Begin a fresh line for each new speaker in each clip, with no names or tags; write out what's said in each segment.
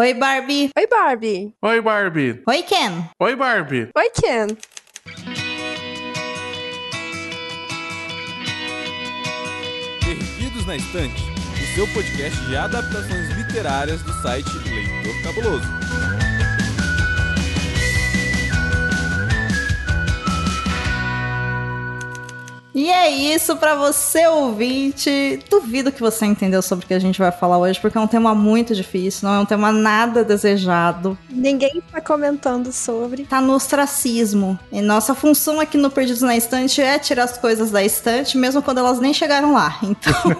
Oi, Barbie.
Oi, Barbie.
Oi, Barbie.
Oi, Ken.
Oi, Barbie.
Oi, Ken.
Perdidos na Estante, o seu podcast de adaptações literárias do site Leitor Cabuloso.
E é isso para você ouvinte. Duvido que você entendeu sobre o que a gente vai falar hoje, porque é um tema muito difícil, não é um tema nada desejado.
Ninguém tá comentando sobre.
Tá no ostracismo. E nossa função aqui no Perdidos na Estante é tirar as coisas da estante, mesmo quando elas nem chegaram lá. Então,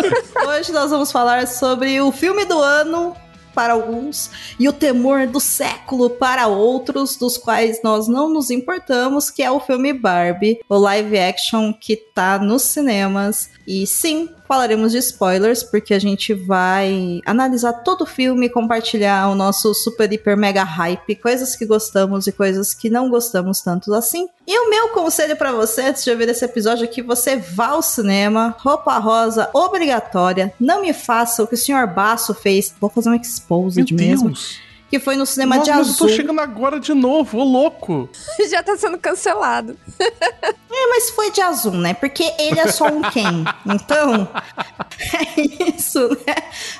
hoje nós vamos falar sobre o filme do ano para alguns e o temor do século para outros, dos quais nós não nos importamos, que é o filme Barbie, o live action que tá nos cinemas. E sim, falaremos de spoilers, porque a gente vai analisar todo o filme, compartilhar o nosso super, hiper, mega hype, coisas que gostamos e coisas que não gostamos tanto assim. E o meu conselho para você, antes de ouvir esse episódio, é que você vá ao cinema, roupa rosa obrigatória, não me faça o que o senhor Basso fez. Vou fazer um exposed
Meu
mesmo.
Deus.
Que foi no cinema
Nossa,
de
mas eu tô
azul.
chegando agora de novo, ô louco.
Já tá sendo cancelado.
É, mas foi de azul, né? Porque ele é só um Ken. Então, é isso, né?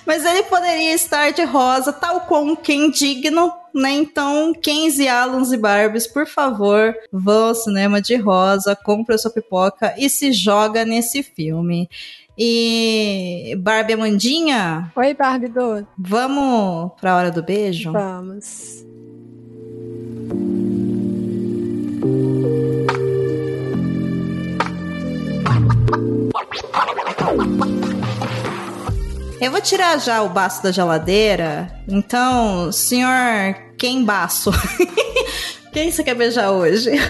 Mas ele poderia estar de rosa, tal como um Ken digno, né? Então, Kens e Alans e Barbies, por favor, vão ao cinema de rosa, compre a sua pipoca e se joga nesse filme. E Barbie Amandinha,
Oi, Barbie do.
vamos pra hora do beijo?
Vamos.
Eu vou tirar já o baço da geladeira. Então, senhor Ken Baço, quem você quer beijar hoje?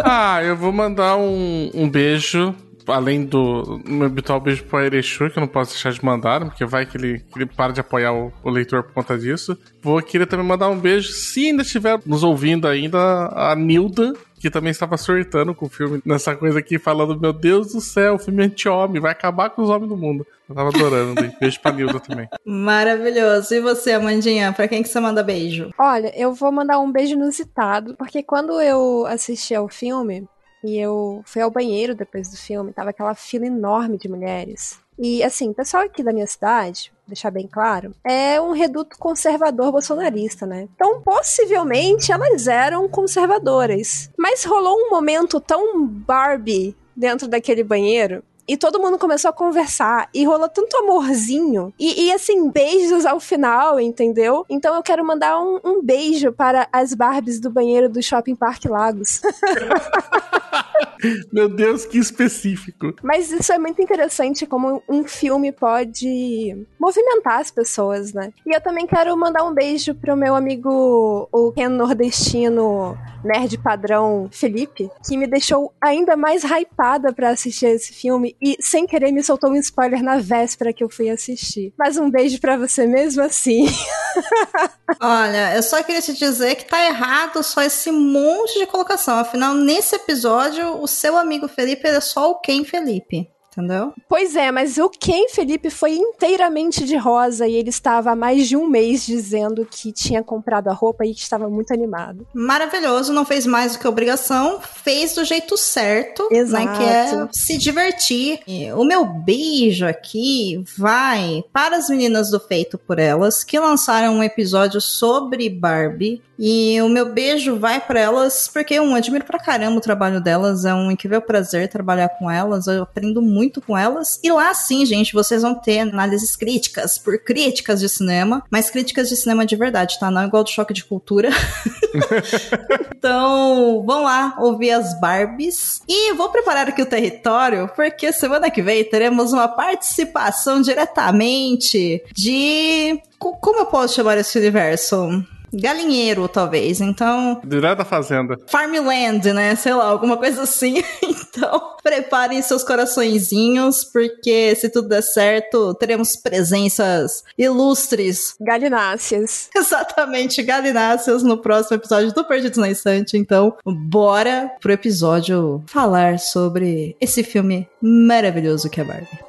Ah, eu vou mandar um, um beijo, além do meu habitual beijo pro Erechu, que eu não posso deixar de mandar, porque vai que ele, que ele para de apoiar o, o leitor por conta disso. Vou querer também mandar um beijo, se ainda estiver nos ouvindo ainda, a Nilda, que também estava surtando com o filme, nessa coisa aqui, falando, meu Deus do céu, o filme é anti-homem, vai acabar com os homens do mundo. Eu tava adorando, hein? beijo pra Nilda também.
Maravilhoso. E você, Amandinha, pra quem que você manda beijo?
Olha, eu vou mandar um beijo inusitado, porque quando eu assisti ao filme, e eu fui ao banheiro depois do filme, tava aquela fila enorme de mulheres. E assim, o pessoal aqui da minha cidade, deixar bem claro, é um reduto conservador bolsonarista, né? Então, possivelmente elas eram conservadoras. Mas rolou um momento tão Barbie dentro daquele banheiro e todo mundo começou a conversar. E rolou tanto amorzinho. E, e, assim, beijos ao final, entendeu? Então eu quero mandar um, um beijo para as Barbies do banheiro do Shopping Park Lagos.
Meu Deus, que específico.
Mas isso é muito interessante como um filme pode movimentar as pessoas, né? E eu também quero mandar um beijo pro meu amigo, o Ken nordestino nerd padrão Felipe, que me deixou ainda mais hypada pra assistir esse filme e sem querer me soltou um spoiler na véspera que eu fui assistir. Mas um beijo pra você mesmo assim.
Olha, eu só queria te dizer que tá errado só esse monte de colocação. Afinal, nesse episódio, o seu amigo Felipe é só o Ken Felipe. Entendeu?
Pois é, mas o Ken Felipe foi inteiramente de rosa e ele estava há mais de um mês dizendo que tinha comprado a roupa e que estava muito animado.
Maravilhoso, não fez mais do que obrigação, fez do jeito certo,
Exato.
né? Que é se divertir. O meu beijo aqui vai para as meninas do Feito por Elas, que lançaram um episódio sobre Barbie. E o meu beijo vai para elas, porque eu admiro pra caramba o trabalho delas, é um incrível prazer trabalhar com elas, eu aprendo muito com elas. E lá sim, gente, vocês vão ter análises críticas por críticas de cinema, mas críticas de cinema de verdade, tá? Não igual do choque de cultura. então, vão lá ouvir as Barbies. E vou preparar aqui o território, porque semana que vem teremos uma participação diretamente de. co- Como eu posso chamar esse universo? Galinheiro, talvez. Então,
Direto da fazenda.
Farmland, né? Sei lá, alguma coisa assim. Então, preparem seus coraçõezinhos, porque se tudo der certo, teremos presenças ilustres.
Galináceas.
Exatamente, galináceas no próximo episódio do Perdidos na Estante. Então, bora pro episódio falar sobre esse filme maravilhoso que é Barbie.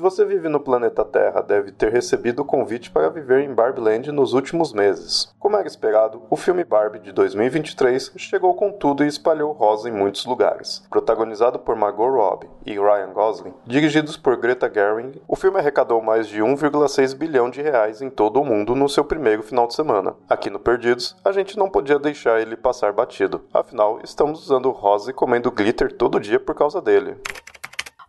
Se você vive no planeta Terra, deve ter recebido o convite para viver em Barbieland nos últimos meses. Como era esperado, o filme Barbie de 2023 chegou com tudo e espalhou rosa em muitos lugares. Protagonizado por Margot Robbie e Ryan Gosling, dirigidos por Greta Gerwig, o filme arrecadou mais de 1,6 bilhão de reais em todo o mundo no seu primeiro final de semana. Aqui no Perdidos, a gente não podia deixar ele passar batido. Afinal, estamos usando rosa e comendo glitter todo dia por causa dele.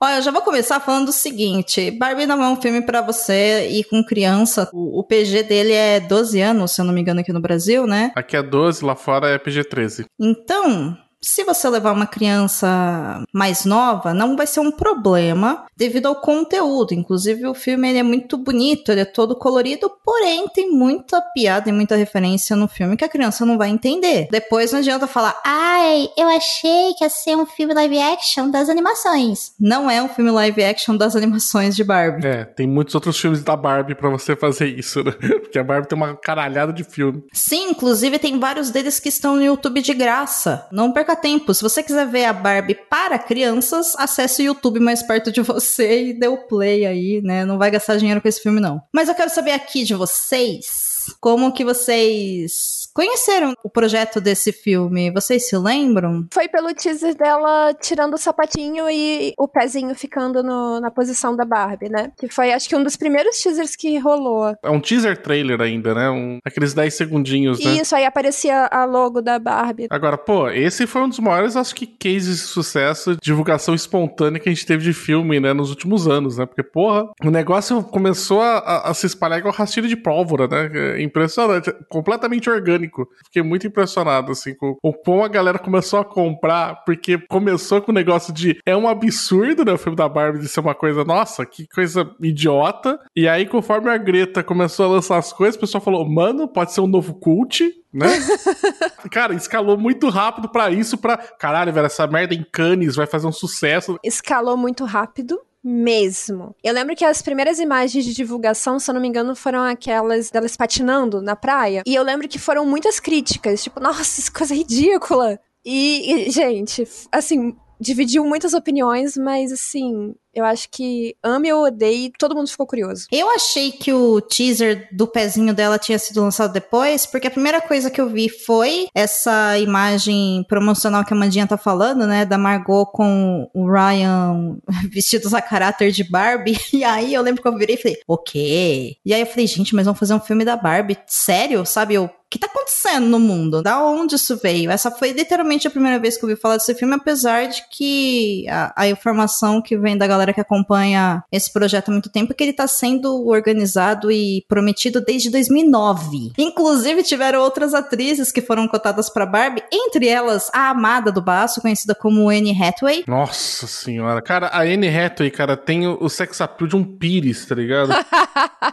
Olha, eu já vou começar falando o seguinte: Barbie não é um filme para você ir com criança. O, o, PG dele é 12 anos, se eu não me engano, aqui no Brasil, né?
Aqui é 12, lá fora é PG 13.
Então, se você levar uma criança mais nova, não vai ser um problema devido ao conteúdo. Inclusive, o filme ele é muito bonito, ele é todo colorido, porém tem muita piada e muita referência no filme que a criança não vai entender. Depois não adianta falar, ai, eu achei que ia ser um filme live action das animações. Não é um filme live action das animações de Barbie.
É, tem muitos outros filmes da Barbie para você fazer isso, né? Porque a Barbie tem uma caralhada de filme.
Sim, inclusive tem vários deles que estão no YouTube de graça. Não perca tempo. Se você quiser ver a Barbie para crianças, acesse o YouTube mais perto de você e dê o play aí, né? Não vai gastar dinheiro com esse filme, não. Mas eu quero saber aqui de vocês como que vocês conheceram o projeto desse filme? Vocês se lembram?
Foi pelo teaser dela tirando o sapatinho e o pezinho ficando no, na posição da Barbie, né? Que foi, acho que, um dos primeiros teasers que rolou.
É um teaser trailer ainda, né? Um, aqueles 10 segundinhos, né?
Isso, aí aparecia a logo da Barbie.
Agora, pô, esse foi um dos maiores, acho que, cases de sucesso, divulgação espontânea que a gente teve de filme, né? Nos últimos anos, né? Porque, porra, o negócio começou a, a, a se espalhar igual rastilho de pólvora, né? impressionante, completamente orgânico. Fiquei muito impressionado, assim, com o quão a galera começou a comprar, porque começou com o negócio de é um absurdo, né, o filme da Barbie de ser uma coisa, nossa, que coisa idiota. E aí, conforme a Greta começou a lançar as coisas, o pessoal falou, mano, pode ser um novo cult, né? Cara, escalou muito rápido para isso, pra. Caralho, velho, essa merda em Cannes vai fazer um sucesso.
Escalou muito rápido mesmo. Eu lembro que as primeiras imagens de divulgação, se eu não me engano, foram aquelas delas patinando na praia. E eu lembro que foram muitas críticas, tipo, nossa, essa coisa ridícula. E, e gente, assim, dividiu muitas opiniões, mas assim, eu acho que ame ou odeie, todo mundo ficou curioso.
Eu achei que o teaser do pezinho dela tinha sido lançado depois, porque a primeira coisa que eu vi foi essa imagem promocional que a Mandinha tá falando, né? Da Margot com o Ryan vestidos a caráter de Barbie. E aí eu lembro que eu virei e falei, ok. E aí eu falei, gente, mas vamos fazer um filme da Barbie? Sério? Sabe? Eu que tá acontecendo no mundo? Da onde isso veio? Essa foi literalmente a primeira vez que eu ouvi falar desse filme, apesar de que a, a informação que vem da galera que acompanha esse projeto há muito tempo é que ele tá sendo organizado e prometido desde 2009. Inclusive, tiveram outras atrizes que foram cotadas para Barbie, entre elas a amada do baço, conhecida como Anne Hathaway.
Nossa senhora. Cara, a Anne Hathaway, cara, tem o sex appeal de um pires, tá ligado?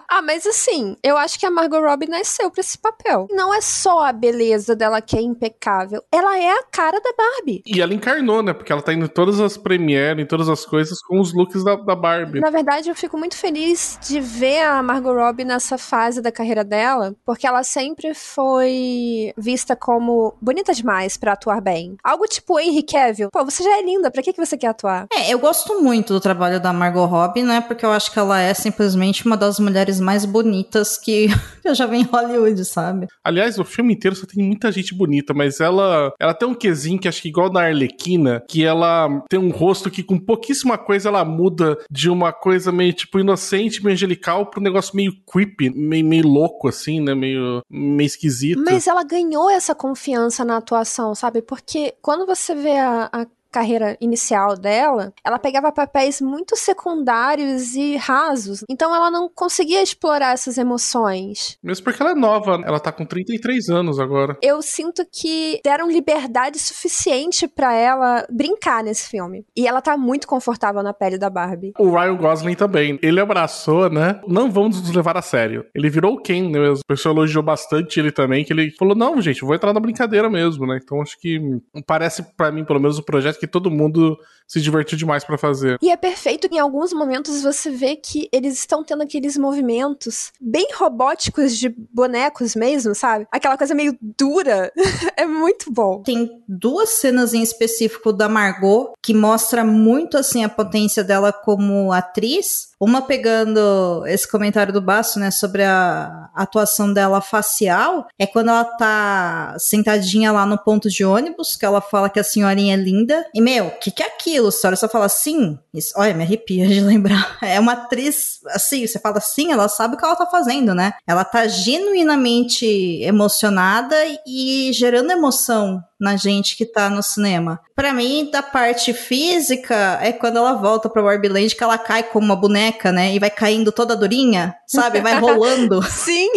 ah, mas assim, eu acho que a Margot Robbie nasceu pra esse papel. Não não é só a beleza dela que é impecável, ela é a cara da Barbie.
E ela encarnou, né? Porque ela tá indo em todas as premieres, em todas as coisas, com os looks da, da Barbie.
Na verdade, eu fico muito feliz de ver a Margot Robbie nessa fase da carreira dela, porque ela sempre foi vista como bonita demais para atuar bem. Algo tipo Henry Cavill. Pô, você já é linda, pra que, que você quer atuar?
É, eu gosto muito do trabalho da Margot Robbie, né? Porque eu acho que ela é simplesmente uma das mulheres mais bonitas que eu já vi em Hollywood, sabe?
Aliás, Aliás, o filme inteiro só tem muita gente bonita, mas ela ela tem um quesinho que acho que igual na Arlequina, que ela tem um rosto que com pouquíssima coisa ela muda de uma coisa meio tipo inocente, meio angelical para um negócio meio creepy, meio, meio louco assim, né, meio meio esquisito.
Mas ela ganhou essa confiança na atuação, sabe? Porque quando você vê a, a carreira inicial dela, ela pegava papéis muito secundários e rasos. Então ela não conseguia explorar essas emoções.
Mesmo porque ela é nova, ela tá com 33 anos agora.
Eu sinto que deram liberdade suficiente para ela brincar nesse filme. E ela tá muito confortável na pele da Barbie.
O Ryan Gosling também. Ele abraçou, né? Não vamos nos levar a sério. Ele virou o Ken né? O pessoal elogiou bastante ele também, que ele falou: não, gente, vou entrar na brincadeira mesmo, né? Então acho que parece para mim, pelo menos, o projeto que todo mundo se divertiu demais pra fazer.
E é perfeito que em alguns momentos você vê que eles estão tendo aqueles movimentos bem robóticos de bonecos mesmo, sabe? Aquela coisa meio dura. é muito bom.
Tem duas cenas em específico da Margot que mostra muito assim a potência dela como atriz. Uma pegando esse comentário do Baço, né, sobre a atuação dela facial, é quando ela tá sentadinha lá no ponto de ônibus, que ela fala que a senhorinha é linda. E, meu, o que, que é aquilo? A senhora só fala assim? Isso, olha, me arrepia de lembrar. É uma atriz, assim, você fala assim, ela sabe o que ela tá fazendo, né? Ela tá genuinamente emocionada e gerando emoção na gente que tá no cinema. Para mim, da parte física, é quando ela volta pra Barbie Land que ela cai como uma boneca, né? E vai caindo toda durinha, sabe? Vai rolando.
Sim.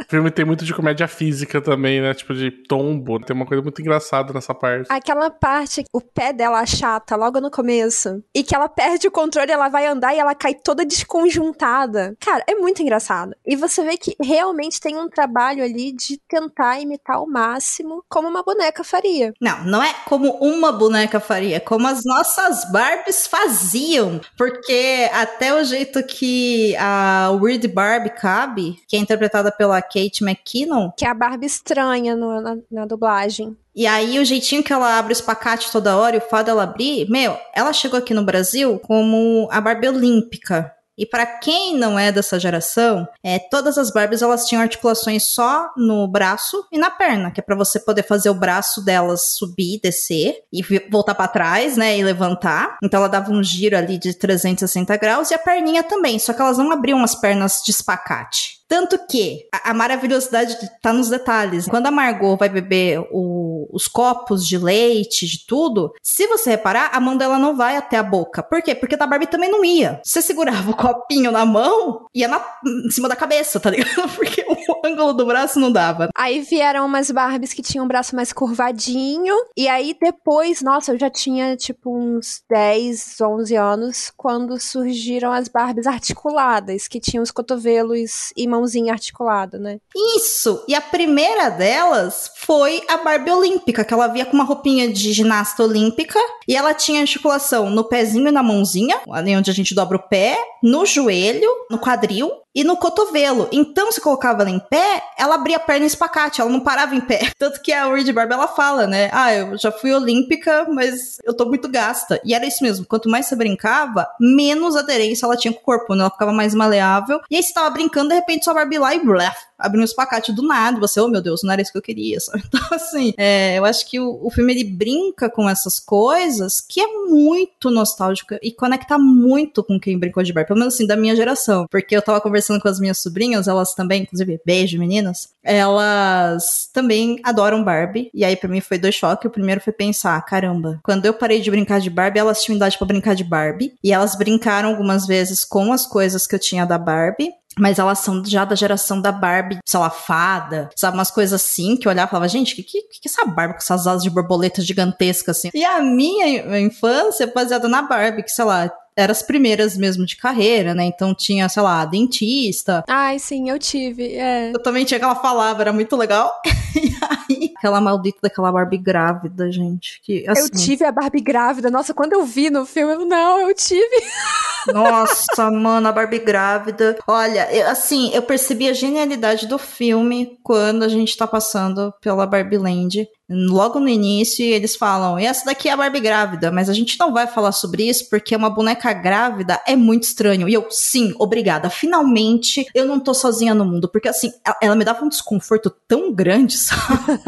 O filme tem muito de comédia física também, né? Tipo de tombo. Tem uma coisa muito engraçada nessa parte.
Aquela parte, o pé dela achata logo no começo. E que ela perde o controle, ela vai andar e ela cai toda desconjuntada. Cara, é muito engraçado. E você vê que realmente tem um trabalho ali de tentar imitar ao máximo como uma boneca faria.
Não, não é como uma boneca faria, é como as nossas Barbies faziam. Porque até o jeito que a Weird Barbie cabe, que é interpretada pela Kate McKinnon,
Que é a Barbie estranha no- na, na dublagem.
E aí, o jeitinho que ela abre o espacate toda hora e o fato dela abrir, meu, ela chegou aqui no Brasil como a Barbie Olímpica. E pra quem não é dessa geração, é, todas as Barbies elas tinham articulações só no braço e na perna, que é pra você poder fazer o braço delas subir, descer e voltar pra trás, né, e levantar. Então ela dava um giro ali de 360 graus e a perninha também, só que elas não abriam as pernas de espacate. Tanto que a, a maravilhosidade tá nos detalhes. Quando a Margot vai beber o- os copos de leite, de tudo, se você reparar, a mão dela não vai até a boca. Por quê? Porque a Barbie também não ia. Você segurava o copinho na mão, ia na, em cima da cabeça, tá ligado? Porque o ângulo do braço não dava.
Aí vieram umas Barbies que tinham o braço mais curvadinho. E aí depois, nossa, eu já tinha tipo uns 10, 11 anos quando surgiram as Barbies articuladas, que tinham os cotovelos e mãozinha articulada, né?
Isso! E a primeira delas foi a Barbie Olímpica, que ela via com uma roupinha de ginasta olímpica e ela tinha articulação no pezinho e na mãozinha, ali onde a gente dobra o pé, no joelho, no quadril e no cotovelo. Então, se colocava ela em pé, ela abria a perna em espacate, ela não parava em pé. Tanto que a Weird Barbie, ela fala, né? Ah, eu já fui olímpica, mas eu tô muito gasta. E era isso mesmo, quanto mais você brincava, menos aderência ela tinha com o corpo, né? Ela ficava mais maleável. E aí você tava brincando, de repente sua Barbie lá e blef, abriu um espacate do nada. Você, oh meu Deus, não era isso que eu queria. sabe? Então, assim, é, eu acho que o, o filme ele brinca com essas coisas que é muito nostálgico e conecta muito com quem brincou de Barbie, pelo menos assim, da minha geração. Porque eu tava conversando com as minhas sobrinhas, elas também, inclusive, beijo, meninas. Elas também adoram Barbie. E aí, pra mim, foi dois choques. O primeiro foi pensar: caramba, quando eu parei de brincar de Barbie, elas tinham idade pra brincar de Barbie. E elas brincaram algumas vezes com as coisas que eu tinha da Barbie. Mas elas são já da geração da Barbie, sei lá, fada, sabe? Umas coisas assim que eu olhava e falava, gente, que, que, que essa Barbie com essas asas de borboleta gigantescas assim? E a minha infância é baseada na Barbie, que sei lá, eram as primeiras mesmo de carreira, né? Então tinha, sei lá, dentista.
Ai, sim, eu tive. É.
Eu também tinha aquela palavra, era muito legal. e aí, aquela maldita daquela Barbie grávida, gente. Que, assim,
Eu tive a Barbie grávida. Nossa, quando eu vi no filme, eu, não, eu tive.
Nossa, mano, a Barbie grávida. Olha, eu- assim, eu percebi a genialidade do filme quando a gente tá passando pela Barbie Land. Logo no início, eles falam: e essa daqui é a Barbie grávida, mas a gente não vai falar sobre isso porque uma boneca grávida é muito estranho. E eu, sim, obrigada. Finalmente eu não tô sozinha no mundo. Porque, assim, ela, ela me dava um desconforto tão grande, sabe?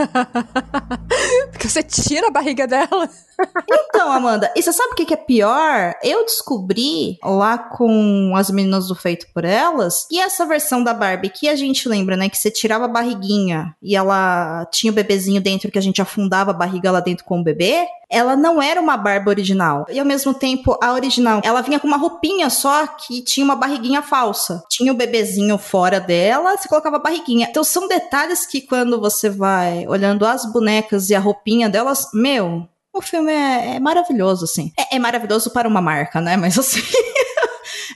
Porque você tira a barriga dela.
Então, Amanda, e você sabe o que, é pior? Eu descobri lá com as meninas do Feito por Elas que essa versão da Barbie que a gente lembra, né? Que você tirava a barriguinha e ela tinha o bebezinho dentro que a gente afundava a barriga lá dentro com o bebê. Ela não era uma Barbie original. E ao mesmo tempo, a original, ela vinha com uma roupinha só que tinha uma barriguinha falsa. Tinha o bebezinho fora dela, você colocava a barriguinha. Então são detalhes que quando você vai olhando as bonecas e a roupinha delas, meu, o filme é, é maravilhoso, assim. É, é maravilhoso para uma marca, né? Mas assim.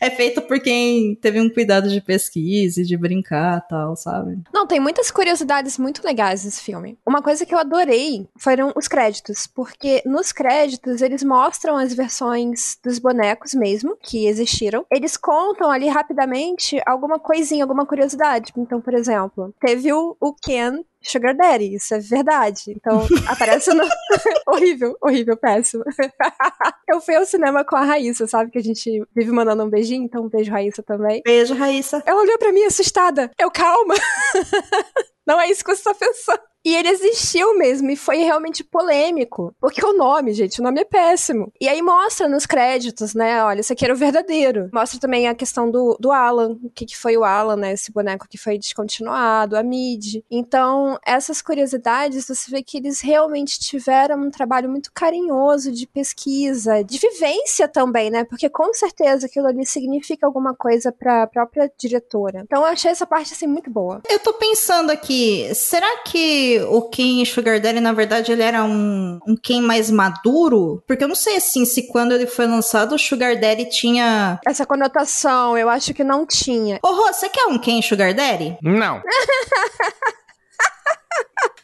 é feito por quem teve um cuidado de pesquisa e de brincar tal, sabe?
Não, tem muitas curiosidades muito legais nesse filme. Uma coisa que eu adorei foram os créditos, porque nos créditos eles mostram as versões dos bonecos mesmo, que existiram. Eles contam ali rapidamente alguma coisinha, alguma curiosidade. Então, por exemplo, teve o, o Ken Sugar Daddy, isso é verdade. Então, aparece no. horrível, horrível, péssimo. eu fui ao cinema com a Raíssa, sabe? Que a gente vive mandando um beijinho, então um beijo, Raíssa, também.
Beijo, Raíssa.
Ela olhou pra mim assustada. Eu, calma. Não é isso que você tá pensando. E ele existiu mesmo, e foi realmente polêmico. Porque o nome, gente, o nome é péssimo. E aí mostra nos créditos, né? Olha, esse aqui era o verdadeiro. Mostra também a questão do, do Alan, o que, que foi o Alan, né? Esse boneco que foi descontinuado, a Mid. Então, essas curiosidades, você vê que eles realmente tiveram um trabalho muito carinhoso de pesquisa, de vivência também, né? Porque com certeza aquilo ali significa alguma coisa pra própria diretora. Então, eu achei essa parte, assim, muito boa.
Eu tô pensando aqui, será que o Ken Sugar Daddy, na verdade, ele era um, um Ken mais maduro? Porque eu não sei, assim, se quando ele foi lançado, o Sugar Daddy tinha...
Essa conotação, eu acho que não tinha.
Ô, Rô, você quer um Ken Sugar Daddy?
Não.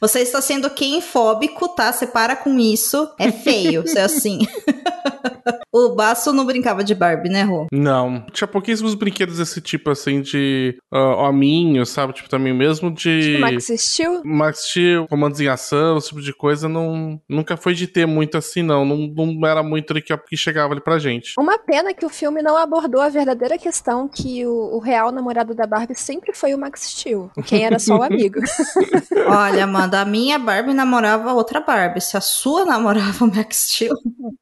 Você está sendo Ken-fóbico, tá? Você para com isso. É feio ser assim. o Baço não brincava de Barbie, né, Rô?
Não. Tinha pouquíssimos brinquedos desse tipo, assim, de uh, hominho, sabe? Tipo, também mesmo de.
Tipo Max Steel?
Max Steel, comandos em ação, esse tipo de coisa, não, nunca foi de ter muito assim, não. Não, não era muito ali que, que chegava ali pra gente.
Uma pena que o filme não abordou a verdadeira questão que o, o real namorado da Barbie sempre foi o Max Steel. Quem era só o amigo.
Olha, Amanda, a minha Barbie namorava outra Barbie. Se a sua namorava o Max Steel.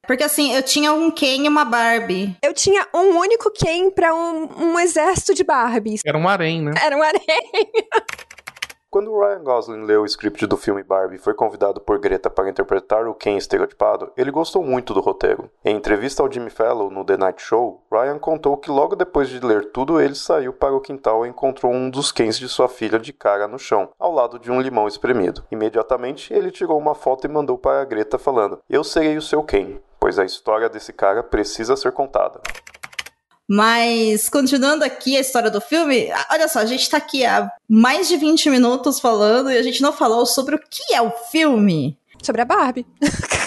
Porque assim, eu tinha um Ken e uma Barbie.
Eu tinha um único Ken pra um, um exército de Barbies.
Era um harém, né?
Era um harém.
Quando Ryan Gosling leu o script do filme Barbie e foi convidado por Greta para interpretar o Ken estereotipado, ele gostou muito do roteiro. Em entrevista ao Jimmy Fallon no The Night Show, Ryan contou que logo depois de ler tudo, ele saiu para o quintal e encontrou um dos Kens de sua filha de cara no chão, ao lado de um limão espremido. Imediatamente, ele tirou uma foto e mandou para a Greta falando: "Eu serei o seu Ken, pois a história desse cara precisa ser contada."
Mas, continuando aqui a história do filme, olha só, a gente tá aqui há mais de 20 minutos falando e a gente não falou sobre o que é o filme.
Sobre a Barbie.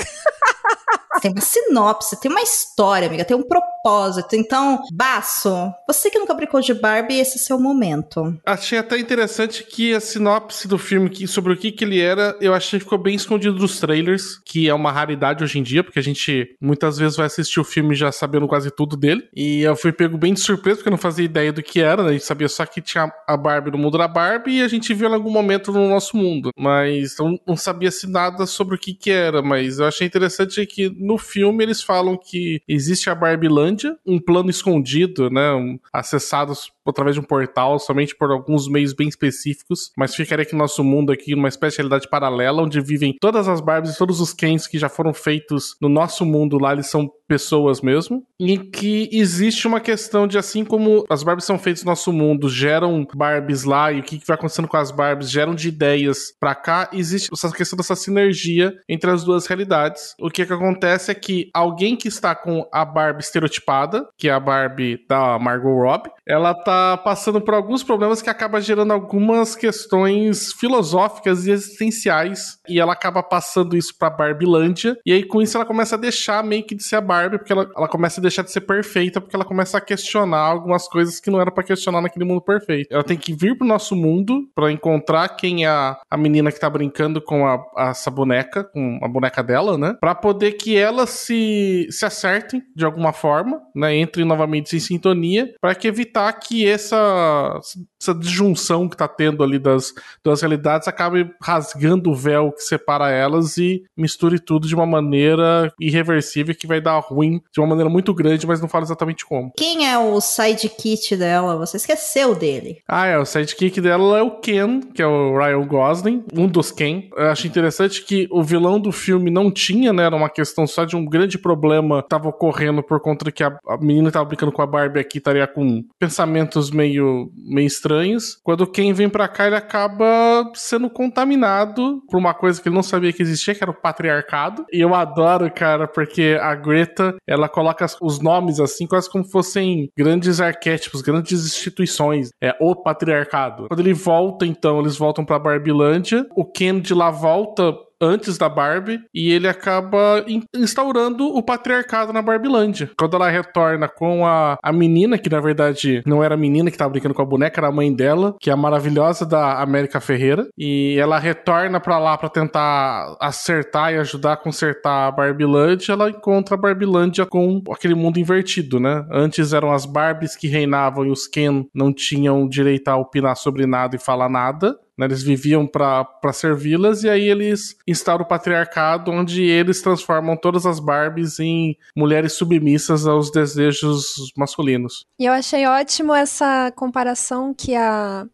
tem uma sinopse, tem uma história, amiga, tem um propósito. Então, Baço, você que nunca brincou de Barbie, esse é seu momento.
Achei até interessante que a sinopse do filme que, sobre o que, que ele era, eu achei que ficou bem escondido dos trailers, que é uma raridade hoje em dia, porque a gente muitas vezes vai assistir o filme já sabendo quase tudo dele. E eu fui pego bem de surpresa, porque eu não fazia ideia do que era, né? A gente sabia só que tinha a Barbie no mundo da Barbie e a gente viu em algum momento no nosso mundo. Mas não, não sabia-se nada sobre o que, que era. Mas eu achei interessante que no filme eles falam que existe a Barbilândia, um plano escondido, né? Um, acessados através de um portal, somente por alguns meios bem específicos, mas ficaria aqui no nosso mundo aqui, uma espécie de realidade paralela, onde vivem todas as Barbies e todos os Kens que já foram feitos no nosso mundo lá, eles são pessoas mesmo, em que existe uma questão de assim como as Barbies são feitas no nosso mundo, geram Barbies lá e o que, que vai acontecendo com as Barbies, geram de ideias pra cá, existe essa questão dessa sinergia entre as duas realidades. O que que acontece é que alguém que está com a Barbie estereotipada, que é a Barbie da Margot Robbie, ela tá passando por alguns problemas que acaba gerando algumas questões filosóficas e existenciais, e ela acaba passando isso pra Barbilândia, e aí com isso ela começa a deixar meio que de ser a Barbie, porque ela, ela começa a deixar de ser perfeita, porque ela começa a questionar algumas coisas que não era para questionar naquele mundo perfeito. Ela tem que vir pro nosso mundo para encontrar quem é a, a menina que tá brincando com a, a, essa boneca, com a boneca dela, né? Pra poder que elas se, se acertem de alguma forma, né? Entrem novamente em sintonia, para que evitar que essa, essa disjunção que tá tendo ali das duas realidades acabe rasgando o véu que separa elas e misture tudo de uma maneira irreversível que vai dar ruim de uma maneira muito grande, mas não fala exatamente como.
Quem é o sidekick dela? Você esqueceu dele.
Ah, é, o sidekick dela é o Ken, que é o Ryan Gosling, um dos Ken. Eu acho interessante que o vilão do filme não tinha, né? Era uma questão só de um grande problema que tava ocorrendo por conta que a, a menina que tava brincando com a Barbie aqui estaria com meio, meio estranhos. Quando Ken vem pra cá, ele acaba sendo contaminado por uma coisa que ele não sabia que existia, que era o patriarcado. E eu adoro, cara, porque a Greta, ela coloca os nomes assim, quase como fossem grandes arquétipos, grandes instituições. É o patriarcado. Quando ele volta, então, eles voltam pra Barbilândia. O Ken de lá volta antes da Barbie e ele acaba instaurando o patriarcado na Barbilândia. Quando ela retorna com a, a menina, que na verdade não era a menina que tava brincando com a boneca, era a mãe dela, que é a maravilhosa da América Ferreira, e ela retorna para lá para tentar acertar e ajudar a consertar a Barbilândia, ela encontra a Barbilândia com aquele mundo invertido, né? Antes eram as Barbies que reinavam e os Ken não tinham direito a opinar sobre nada e falar nada. Né, eles viviam para servi-las e aí eles instauram o patriarcado, onde eles transformam todas as Barbies em mulheres submissas aos desejos masculinos.
E eu achei ótimo essa comparação que a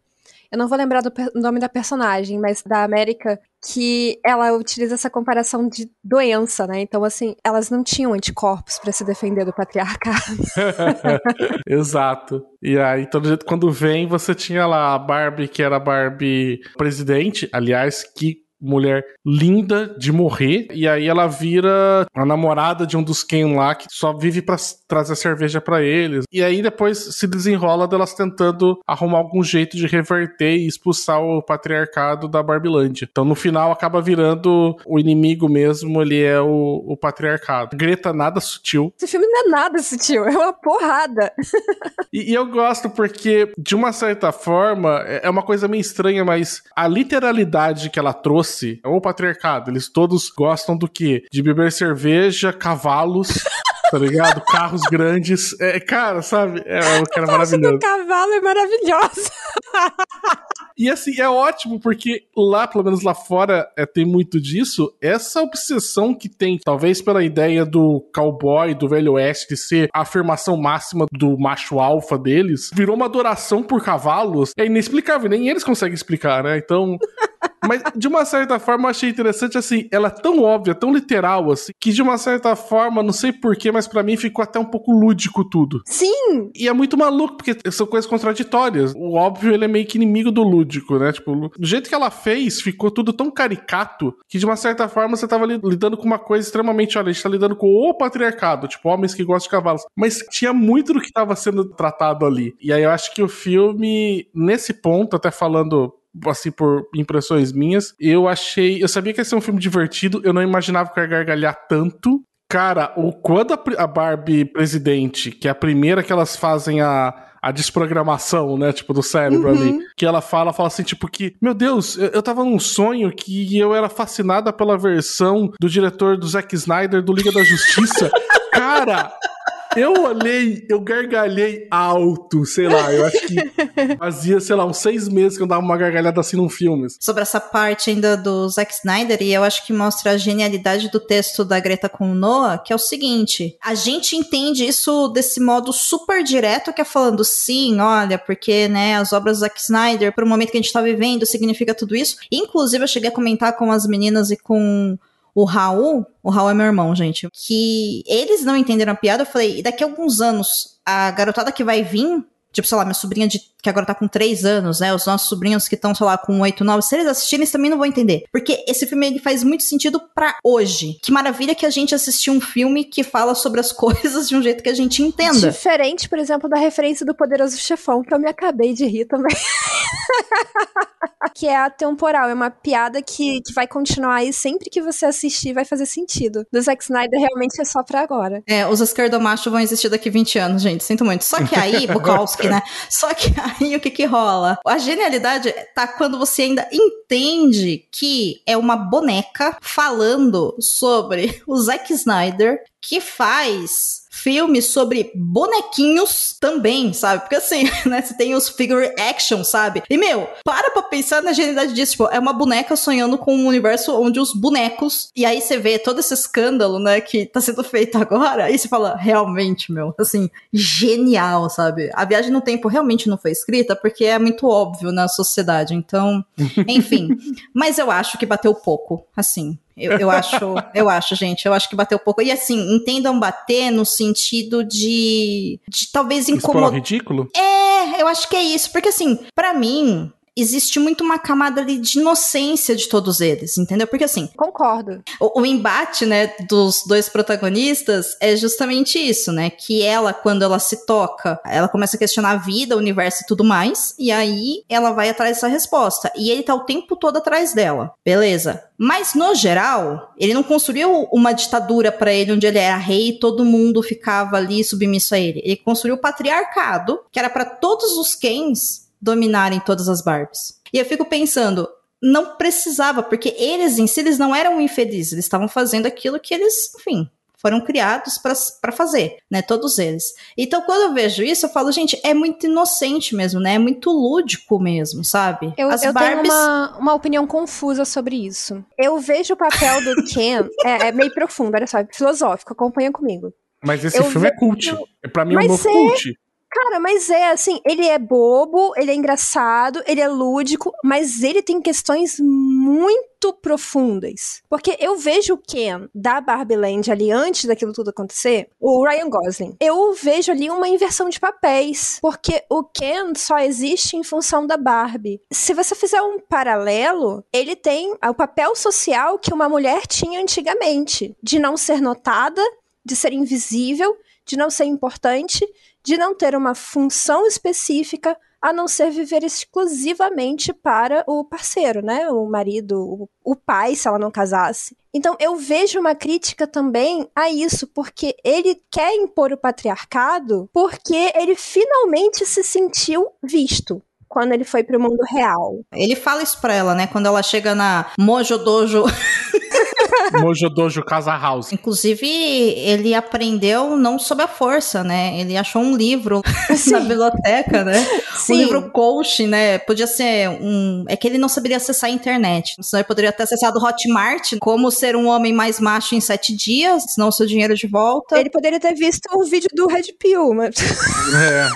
eu não vou lembrar do nome da personagem, mas da América, que ela utiliza essa comparação de doença, né? Então, assim, elas não tinham anticorpos para se defender do patriarcado.
Exato. E aí, todo jeito, quando vem, você tinha lá a Barbie, que era a Barbie presidente, aliás, que mulher linda de morrer. E aí ela vira a namorada de um dos Ken lá que só vive para trazer cerveja para eles. E aí depois se desenrola delas tentando arrumar algum jeito de reverter e expulsar o patriarcado da Barbilândia. Então no final acaba virando o inimigo mesmo, ele é o, o patriarcado. Greta nada sutil.
Esse filme não é nada sutil, é uma porrada.
e, e eu gosto porque, de uma certa forma, é, é uma coisa meio estranha, mas a literalidade que ela trouxe doce ou o patriarcado. Eles todos gostam do quê? De beber cerveja, cavalos. tá ligado? Carros grandes. É, cara, sabe? É, o cara
a
maravilhoso.
O cavalo é maravilhoso.
E assim, é ótimo, porque lá, pelo menos lá fora, é, tem muito disso. Essa obsessão que tem, talvez pela ideia do cowboy, do velho oeste, ser a afirmação máxima do macho alfa deles, virou uma adoração por cavalos. É inexplicável, nem eles conseguem explicar, né? Então. Mas, de uma certa forma, eu achei interessante, assim, ela é tão óbvia, tão literal, assim, que de uma certa forma, não sei porquê, mas para mim ficou até um pouco lúdico tudo.
Sim!
E é muito maluco, porque são coisas contraditórias. O óbvio, ele é meio que inimigo do lúdico, né? Tipo, do jeito que ela fez, ficou tudo tão caricato que, de uma certa forma, você tava lidando com uma coisa extremamente, olha, a gente tá lidando com o patriarcado, tipo, homens que gostam de cavalos. Mas tinha muito do que tava sendo tratado ali. E aí eu acho que o filme, nesse ponto, até falando assim, por impressões minhas. Eu achei. Eu sabia que ia ser um filme divertido, eu não imaginava que eu ia gargalhar tanto. Cara, o, quando a, a Barbie presidente, que é a primeira que elas fazem a a desprogramação, né, tipo, do cérebro uhum. ali. Que ela fala, fala assim, tipo, que, meu Deus, eu, eu tava num sonho que eu era fascinada pela versão do diretor do Zack Snyder do Liga da Justiça. Cara, eu olhei, eu gargalhei alto, sei lá, eu acho que fazia, sei lá, uns seis meses que eu dava uma gargalhada assim num filme.
Sobre essa parte ainda do Zack Snyder, e eu acho que mostra a genialidade do texto da Greta com o Noah, que é o seguinte: a gente entende isso desse modo super direto, que é falando, sim, olha, porque, né, as obras do Zack Snyder, pro momento que a gente tá vivendo, significa tudo isso. Inclusive, eu cheguei a comentar com as meninas e com o Raul, o Raul é meu irmão, gente, que eles não entenderam a piada. Eu falei, daqui a alguns anos, a garotada que vai vir Tipo, sei lá, minha sobrinha de, que agora tá com 3 anos, né? Os nossos sobrinhos que estão, sei lá, com 8, 9. Se eles assistirem, eles também não vão entender. Porque esse filme ele faz muito sentido para hoje. Que maravilha que a gente assistiu um filme que fala sobre as coisas de um jeito que a gente entenda.
Diferente, por exemplo, da referência do Poderoso Chefão, que eu me acabei de rir também. que é atemporal. É uma piada que, que vai continuar aí sempre que você assistir, vai fazer sentido. Do Zack Snyder realmente é só pra agora.
É, os esquerdomachos vão existir daqui 20 anos, gente. Sinto muito. Só que aí, Bukowski né? Só que aí o que que rola? A genialidade tá quando você ainda entende que é uma boneca falando sobre o Zack Snyder que faz filmes sobre bonequinhos também, sabe? Porque assim, né, você tem os figure action, sabe? E, meu, para pra pensar na genialidade disso, tipo, é uma boneca sonhando com um universo onde os bonecos, e aí você vê todo esse escândalo, né, que tá sendo feito agora, aí você fala, realmente, meu, assim, genial, sabe? A viagem no tempo realmente não foi escrita porque é muito óbvio na sociedade, então, enfim. Mas eu acho que bateu pouco, assim. Eu, eu acho, eu acho, gente, eu acho que bateu pouco. E assim, entendam bater no sentido de, de talvez incomodar.
ridículo?
É, eu acho que é isso. Porque assim, para mim, existe muito uma camada ali de inocência de todos eles, entendeu? Porque assim.
Concordo.
O, o, embate, né, dos dois protagonistas é justamente isso, né? Que ela, quando ela se toca, ela começa a questionar a vida, o universo e tudo mais, e aí ela vai atrás dessa resposta. E ele tá o tempo todo atrás dela. Beleza. Mas, no geral, ele não construiu uma ditadura para ele onde ele era rei e todo mundo ficava ali submisso a ele. Ele construiu o patriarcado, que era para todos os Kens dominarem todas as Barbies. E eu fico pensando, não precisava, porque eles em si eles não eram infelizes, eles estavam fazendo aquilo que eles, enfim, foram criados para fazer, né? Todos eles. Então, quando eu vejo isso, eu falo, gente, é muito inocente mesmo, né? É muito lúdico mesmo, sabe?
Eu, As eu Barbies... tenho uma, uma opinião confusa sobre isso. Eu vejo o papel do Ken, é, é, meio profundo, olha só, é filosófico, acompanha comigo.
Mas esse eu filme é vejo... é cult. É pra mim é um novo é... cult.
Cara, mas é assim, ele é bobo, ele é engraçado, ele é lúdico, mas ele tem questões muito profundas. Porque eu vejo o Ken da Barbie Land ali antes daquilo tudo acontecer, o Ryan Gosling. Eu vejo ali uma inversão de papéis, porque o Ken só existe em função da Barbie. Se você fizer um paralelo, ele tem o papel social que uma mulher tinha antigamente, de não ser notada, de ser invisível, de não ser importante de não ter uma função específica a não ser viver exclusivamente para o parceiro, né? O marido, o pai, se ela não casasse. Então eu vejo uma crítica também a isso, porque ele quer impor o patriarcado porque ele finalmente se sentiu visto quando ele foi para o mundo real.
Ele fala isso para ela, né? Quando ela chega na Mojo Dojo
Mojo Dojo Casa House.
Inclusive, ele aprendeu não sob a força, né? Ele achou um livro na biblioteca, né? Sim. Um livro coach, né? Podia ser um. É que ele não saberia acessar a internet. Senão ele poderia ter acessado o Hotmart, como ser um homem mais macho em sete dias, senão o seu dinheiro de volta.
Ele poderia ter visto o vídeo do Red Pill, mas.
É.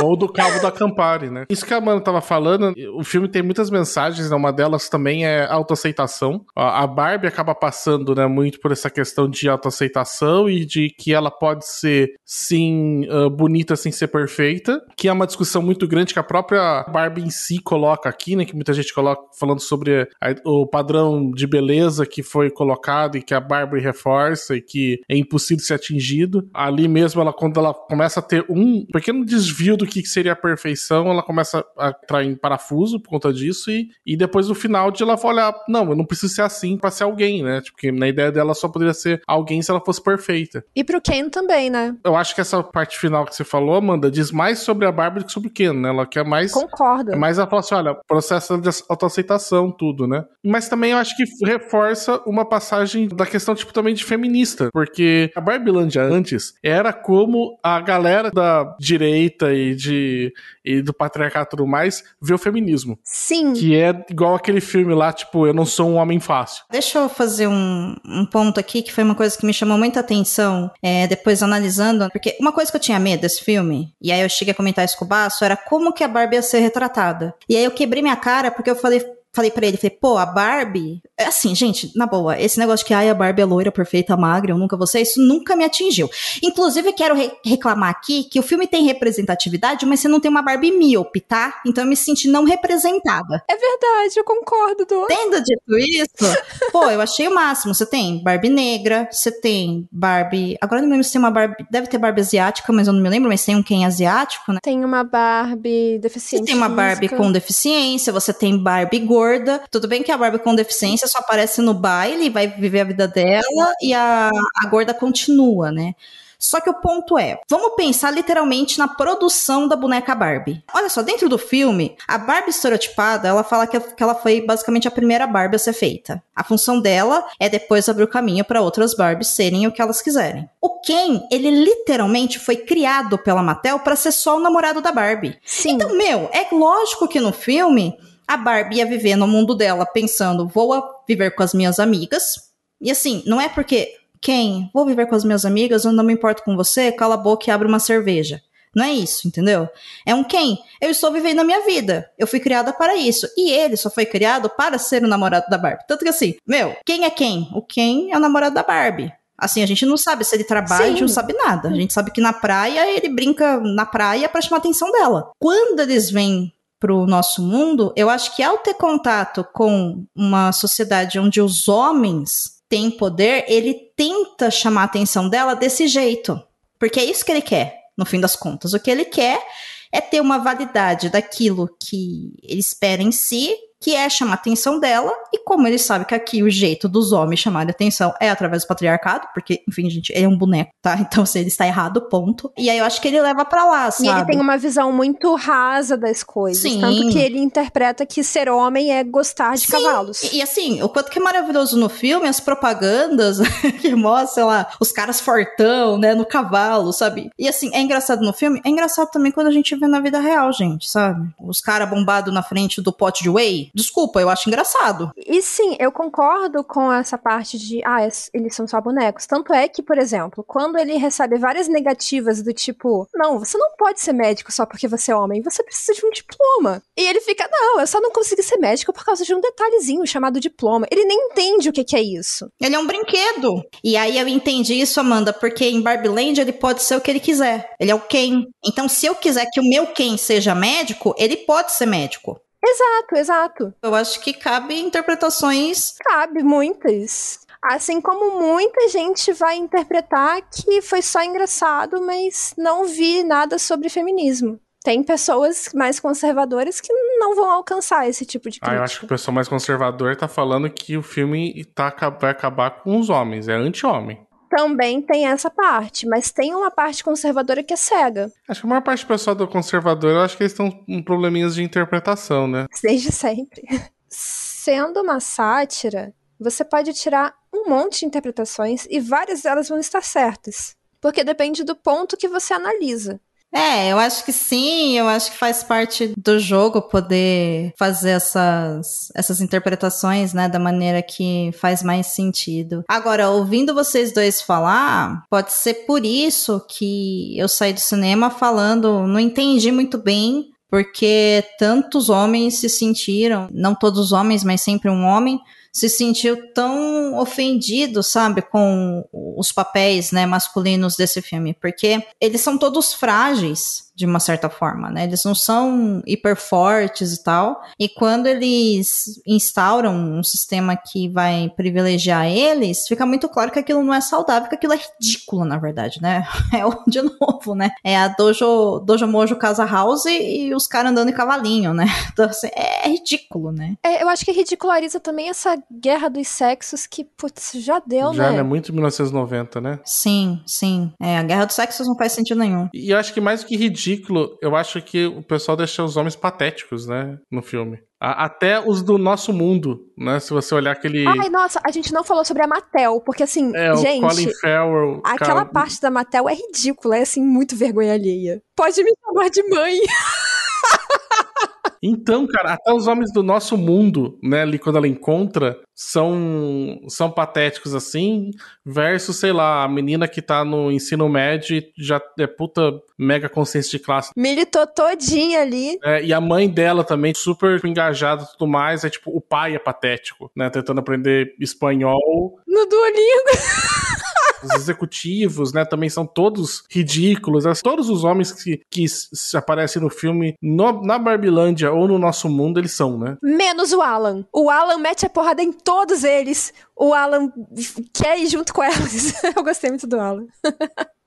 Ou do Cabo da Campari, né? Isso que a Amanda tava falando, o filme tem muitas mensagens, né? Uma delas também é autoaceitação. A Barbie acaba passando, né, muito por essa questão de autoaceitação e de que ela pode ser, sim, uh, bonita sem ser perfeita, que é uma discussão muito grande que a própria Barbie em si coloca aqui, né? Que muita gente coloca falando sobre a, o padrão de beleza que foi colocado e que a Barbie reforça e que é impossível ser atingido. Ali mesmo, ela, quando ela começa a ter um pequeno desvio do que seria a perfeição, ela começa a entrar em parafuso por conta disso e, e depois no final de ela olhar, não, eu não preciso ser assim para ser alguém, né? Tipo, porque na ideia dela só poderia ser alguém se ela fosse perfeita.
E pro Ken também, né?
Eu acho que essa parte final que você falou, Amanda, diz mais sobre a Barbie do que sobre o Ken, né? Ela quer mais...
Concordo.
É mais ela fala assim, olha, processo de autoaceitação, tudo, né? Mas também eu acho que reforça uma passagem da questão, tipo, também de feminista, porque a Barbielandia antes era como a galera da direita e de e do patriarcado e tudo mais, vê o feminismo.
Sim.
Que é igual aquele filme lá, tipo, eu não sou um homem fácil.
Deixa eu fazer um, um ponto aqui que foi uma coisa que me chamou muita atenção, é, depois analisando, porque uma coisa que eu tinha medo desse filme, e aí eu cheguei a comentar isso com o Baço, era como que a Barbie ia ser retratada. E aí eu quebrei minha cara porque eu falei, falei para ele, falei, pô, a Barbie. É assim, gente, na boa, esse negócio que ai, a Barbie é loira, perfeita, magra, eu nunca vou ser, isso nunca me atingiu. Inclusive, quero re reclamar aqui que o filme tem representatividade, mas você não tem uma Barbie míope, tá? Então eu me senti não representada.
É verdade, eu concordo, Dô.
Tendo dito isso, pô, eu achei o máximo. Você tem Barbie negra, você tem Barbie. Agora não me lembro se tem uma Barbie. Deve ter Barbie asiática, mas eu não me lembro, mas tem um quem asiático, né?
Tem uma Barbie deficiente.
Você tem uma Barbie com deficiência, você tem Barbie gorda gorda. Tudo bem que a Barbie com deficiência só aparece no baile, vai viver a vida dela e a, a gorda continua, né? Só que o ponto é, vamos pensar literalmente na produção da boneca Barbie. Olha só, dentro do filme, a Barbie estereotipada, ela fala que, que ela foi basicamente a primeira Barbie a ser feita. A função dela é depois abrir o caminho para outras Barbies serem o que elas quiserem. O Ken, ele literalmente foi criado pela Mattel para ser só o namorado da Barbie.
Sim.
Então, meu, é lógico que no filme a Barbie ia viver no mundo dela pensando, vou viver com as minhas amigas. E assim, não é porque, quem? Vou viver com as minhas amigas, eu não me importo com você, cala a boca e abre uma cerveja. Não é isso, entendeu? É um quem? Eu estou vivendo a minha vida. Eu fui criada para isso. E ele só foi criado para ser o namorado da Barbie. Tanto que assim, meu, quem é quem? O quem é o namorado da Barbie. Assim, a gente não sabe se ele trabalha, Sim. a gente não sabe nada. A gente sabe que na praia ele brinca na praia para chamar a atenção dela. Quando eles vêm pro nosso mundo, eu acho que ao ter contato com uma sociedade onde os homens têm poder, ele tenta chamar a atenção dela desse jeito. Porque é isso que ele quer, no fim das contas. O que ele quer é ter uma validade daquilo que ele espera em si que é chamar a atenção dela, e como ele sabe que aqui o jeito dos homens chamarem atenção é através do patriarcado, porque, enfim, gente, ele é um boneco, tá? Então, se ele está errado, ponto. E aí eu acho que ele leva para lá, sabe?
E ele tem uma visão muito rasa das coisas. Sim. Tanto que ele interpreta que ser homem é gostar de Sim. cavalos.
E, e, assim, o quanto que é maravilhoso no filme, as propagandas que mostram, sei lá, os caras fortão, né, no cavalo, sabe? E assim, é engraçado no filme, é engraçado também quando a gente vê na vida real, gente, sabe? Os caras bombados na frente do pote de whey, Desculpa, eu acho engraçado.
E sim, eu concordo com essa parte de, ah, eles são só bonecos. Tanto é que, por exemplo, quando ele recebe várias negativas do tipo, não, você não pode ser médico só porque você é homem, você precisa de um diploma. E ele fica, não, eu só não consegui ser médico por causa de um detalhezinho chamado diploma. Ele nem entende o que, que é isso.
Ele é um brinquedo. E aí eu entendi isso, Amanda, porque em Barbie Land ele pode ser o que ele quiser. Ele é o Ken. Então, se eu quiser que o meu Ken seja médico, ele pode ser médico.
Exato, exato.
Eu acho que cabe interpretações.
Cabe muitas. Assim como muita gente vai interpretar que foi só engraçado, mas não vi nada sobre feminismo. Tem pessoas mais conservadoras que não vão alcançar esse tipo de crítica.
Ah, eu acho que o pessoal mais conservador tá falando que o filme tá, vai acabar com os homens, é anti-homem
também tem essa parte, mas tem uma parte conservadora que é cega.
Acho que a maior parte do pessoal do conservador, eu acho que eles estão com probleminhas de interpretação, né?
Desde sempre. Sendo uma sátira, você pode tirar um monte de interpretações e várias delas vão estar certas. Porque depende do ponto que você analisa.
É, eu acho que sim, eu acho que faz parte do jogo poder fazer essas, essas interpretações, né, da maneira que faz mais sentido. Agora, ouvindo vocês dois falar, pode ser por isso que eu saí do cinema falando, não entendi muito bem porque tantos homens se sentiram, não todos os homens, mas sempre um homem, se sentiu tão ofendido, sabe, com os papéis, né, masculinos desse filme, porque eles são todos frágeis de uma certa forma, né? Eles não são hiper fortes e tal. E quando eles instauram um sistema que vai privilegiar eles, fica muito claro que aquilo não é saudável, que aquilo é ridículo, na verdade, né? É o de novo, né? É a Dojo, Dojo Mojo Casa House e os caras andando em cavalinho, né? Então, assim, é ridículo, né?
É, eu acho que ridiculariza também essa guerra dos sexos que, putz, já deu,
já,
né?
Já, é muito 1990, né?
Sim, sim. É, a guerra dos sexos não faz sentido nenhum.
E eu acho que mais do que ridículo ridículo, eu acho que o pessoal deixa os homens patéticos, né? No filme. Até os do nosso mundo, né? Se você olhar aquele.
Ai, nossa, a gente não falou sobre a Mattel, porque assim, é, gente.
Colin Farrell.
Aquela cara... parte da Mattel é ridícula, é assim, muito vergonha alheia. Pode me chamar de mãe.
Então, cara, até os homens do nosso mundo, né, ali quando ela encontra, são, são patéticos assim, versus, sei lá, a menina que tá no ensino médio e já é puta mega consciência de classe.
Militou todinha ali.
É, e a mãe dela também, super engajada e tudo mais, é tipo, o pai é patético, né, tentando aprender espanhol.
No Duolingo.
os executivos, né, também são todos ridículos. Todos os homens que, que aparecem no filme, no, na Barbilândia ou no nosso mundo, eles são, né?
Menos o Alan. O Alan mete a porrada em todos eles. O Alan quer ir junto com elas. Eu gostei muito do Alan.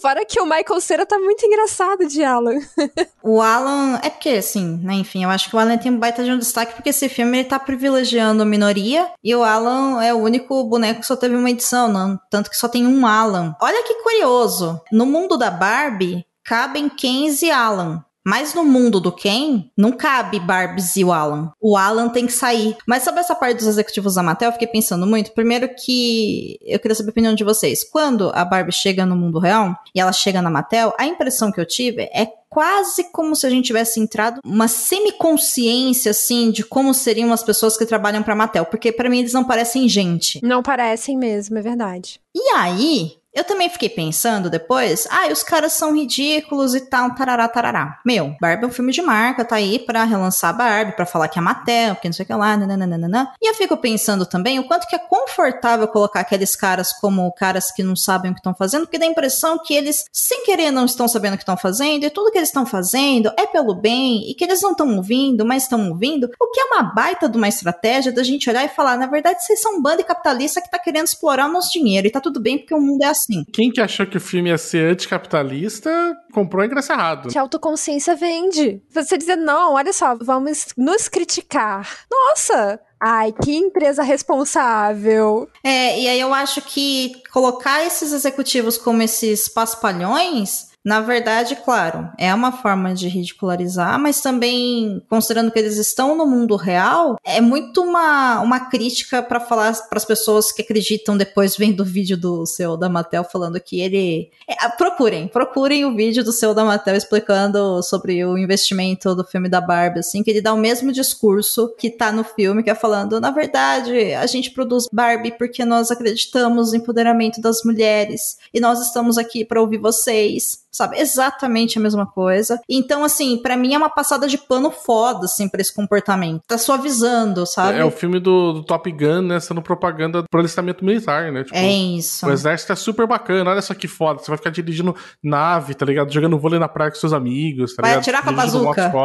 Fora que o Michael Cera tá muito engraçado de Alan.
o Alan, é porque, assim, né, enfim, eu acho que o Alan tem um baita de um destaque porque esse filme ele tá privilegiando a minoria e o Alan é o único boneco que só teve uma edição, não, tanto que só tem um Alan. Olha que curioso, no mundo da Barbie cabem Kens e Alan. Mas no mundo do Ken, não cabe Barbies e o Alan. O Alan tem que sair. Mas sobre essa parte dos executivos da Mattel, eu fiquei pensando muito. Primeiro que eu queria saber a opinião de vocês. Quando a Barbie chega no mundo real e ela chega na Mattel, a impressão que eu tive é quase como se a gente tivesse entrado uma semiconsciência assim de como seriam as pessoas que trabalham para Mattel, porque para mim eles não parecem gente.
Não parecem mesmo, é verdade.
E aí, Eu também fiquei pensando depois, ah, os caras são ridículos e tal, tarará, tarará. Meu, Barbie é um filme de marca, tá aí pra relançar Barbie, pra falar que é Mattel, porque não sei o que lá, nananana. E eu fico pensando também o quanto que é confortável colocar aqueles caras como caras que não sabem o que estão fazendo, porque dá a impressão que eles, sem querer, não estão sabendo o que estão fazendo, e tudo que eles estão fazendo é pelo bem, e que eles não estão ouvindo, mas estão ouvindo, o que é uma baita de uma estratégia da gente olhar e falar, na verdade, vocês são um bando de capitalista que tá querendo explorar o nosso dinheiro, e tá tudo bem porque o mundo é assim assim.
Quem que achou que o filme ia ser anticapitalista comprou ingresso errado.
Que autoconsciência vende. Você dizer, não, olha só, vamos nos criticar. Nossa, Ai, que empresa responsável.
É, e aí eu acho que colocar esses executivos como esses paspalhões na verdade, claro, é uma forma de ridicularizar, mas também, considerando que eles estão no mundo real, é muito uma, uma crítica para falar para as pessoas que acreditam depois vendo o vídeo do seu da Mattel falando que ele. É, procurem, procurem o vídeo do seu da Mattel explicando sobre o investimento do filme da Barbie, assim, que ele dá o mesmo discurso que tá no filme, que é falando, na verdade, a gente produz Barbie porque nós acreditamos no empoderamento das mulheres e nós estamos aqui para ouvir vocês sabe? Exatamente a mesma coisa. Então, assim, para mim é uma passada de pano foda, assim, pra esse comportamento. Tá suavizando, sabe?
É, é o filme do, do, Top Gun, né? Sendo propaganda pro alistamento militar, né?
Tipo, é isso.
O exército é super bacana, olha só que foda. Você vai ficar dirigindo nave, tá ligado? Jogando vôlei na praia com seus amigos, tá
vai
ligado?
Atirar com a bazuca.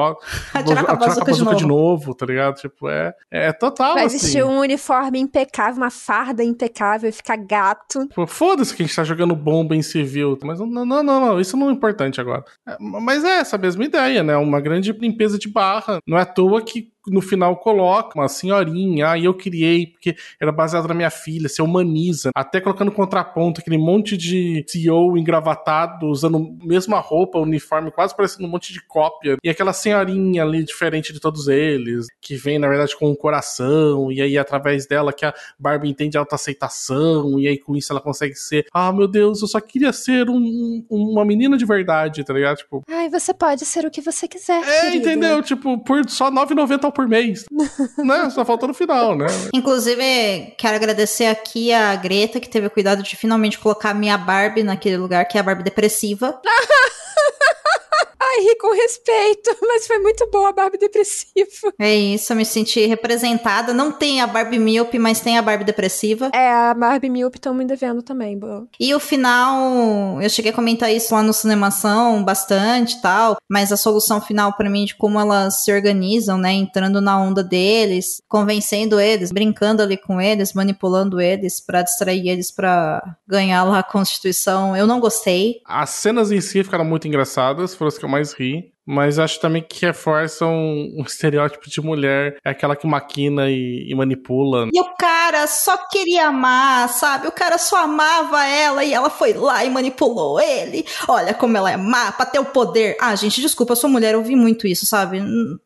Vai atirar com a bazuca, de, novo. de novo, tá ligado? Tipo, é, é total,
Vai
assim.
vestir um uniforme impecável, uma farda impecável, ficar gato.
Foda-se que a gente tá jogando bomba em civil. Mas não, não, não, não. Isso não é importante agora. É, mas é essa mesma ideia, né? Uma grande limpeza de barra. Não é à toa que no final coloca uma senhorinha, ah, eu criei porque era baseado na minha filha, se humaniza, até colocando contraponto aquele monte de CEO engravatado, usando a mesma roupa, uniforme, quase parecendo um monte de cópia, e aquela senhorinha ali diferente de todos eles, que vem na verdade com um coração, e aí através dela que a Barbie entende a autoaceitação, e aí com isso ela consegue ser, ah, meu Deus, eu só queria ser um, uma menina de verdade, tá ligado? Tipo,
ai, você pode ser o que você quiser.
É,
querido.
entendeu? Tipo, por só 9,90 por mês. né? Só faltou no final, né?
Inclusive, quero agradecer aqui a Greta, que teve o cuidado de finalmente colocar a minha Barbie naquele lugar, que é a Barbie depressiva.
Ai, ri com respeito, mas foi muito boa a Barbie depressiva.
É isso, eu me senti representada. Não tem a Barbie míope, mas tem a Barbie depressiva.
É, a Barbie míope estão me devendo também, boa.
E o final, eu cheguei a comentar isso lá no Cinemação bastante tal, mas a solução final para mim de como elas se organizam, né, entrando na onda deles, convencendo eles, brincando ali com eles, manipulando eles para distrair eles para ganhar lá a Constituição, eu não gostei.
As cenas em si ficaram muito engraçadas, foram as que eu mais ri. Mas acho também que reforçam um, estereótipo de mulher, é aquela que maquina e, e, manipula.
E o cara só queria amar, sabe? O cara só amava ela e ela foi lá e manipulou ele. Olha como ela é má pra ter o poder. Ah, gente, desculpa, eu sou mulher, eu vi muito isso, sabe?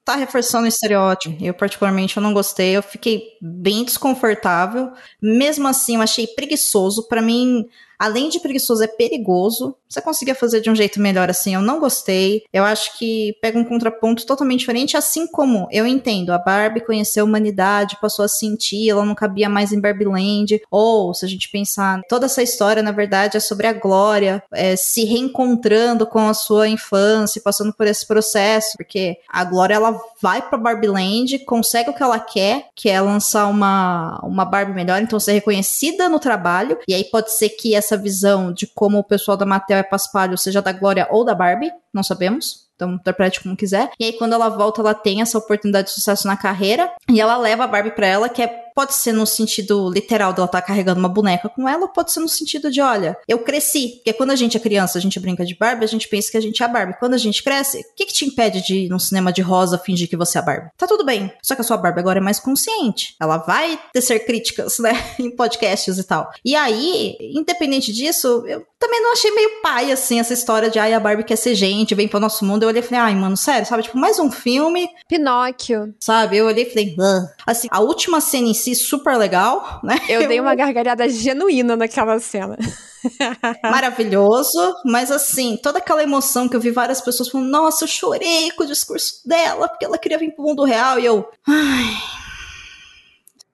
Tá reforçando o estereótipo. Eu, particularmente, eu não gostei, eu fiquei bem desconfortável. Mesmo assim, eu achei preguiçoso. para mim, além de preguiçoso, é perigoso. Você conseguia fazer de um jeito melhor assim, eu não gostei. Eu acho que pega um contraponto totalmente diferente, assim como eu entendo, a Barbie conheceu a humanidade, passou a sentir, ela não cabia mais em Barbie Land. Ou, se a gente pensar, toda essa história, na verdade, é sobre a Glória é, se reencontrando com a sua infância, passando por esse processo, porque a Glória, ela vai pra Barbie Land, consegue o que ela quer, que é lançar uma, uma Barbie melhor, então ser reconhecida no trabalho, e aí pode ser que essa essa visão de como o pessoal da Mattel é paspalho, seja da Glória ou da Barbie, não sabemos. Então, interprete como quiser. E aí, quando ela volta, ela tem essa oportunidade de sucesso na carreira. E ela leva a Barbie pra ela, que é pode ser no sentido literal dela estar tá carregando uma boneca com ela, ou pode ser no sentido de, olha, eu cresci. Porque quando a gente é criança, a gente brinca de Barbie, a gente pensa que a gente é a Barbie. Quando a gente cresce, o que, que te impede de ir num cinema de rosa fingir que você é a Barbie? Tá tudo bem. Só que a sua Barbie agora é mais consciente. Ela vai tecer críticas, né? em podcasts e tal. E aí, independente disso, eu também não achei meio pai, assim, essa história de, ai, a Barbie quer ser gente, vem pro nosso mundo. Eu olhei e falei, ai, mano, sério, sabe? Tipo, mais um filme.
Pinóquio.
Sabe? Eu olhei e falei, Ugh. assim, a última cena em si, super legal, né?
Eu, eu dei uma gargalhada genuína naquela cena.
Maravilhoso, mas assim, toda aquela emoção que eu vi várias pessoas falando, nossa, eu chorei com o discurso dela, porque ela queria vir pro mundo real, e eu. Ai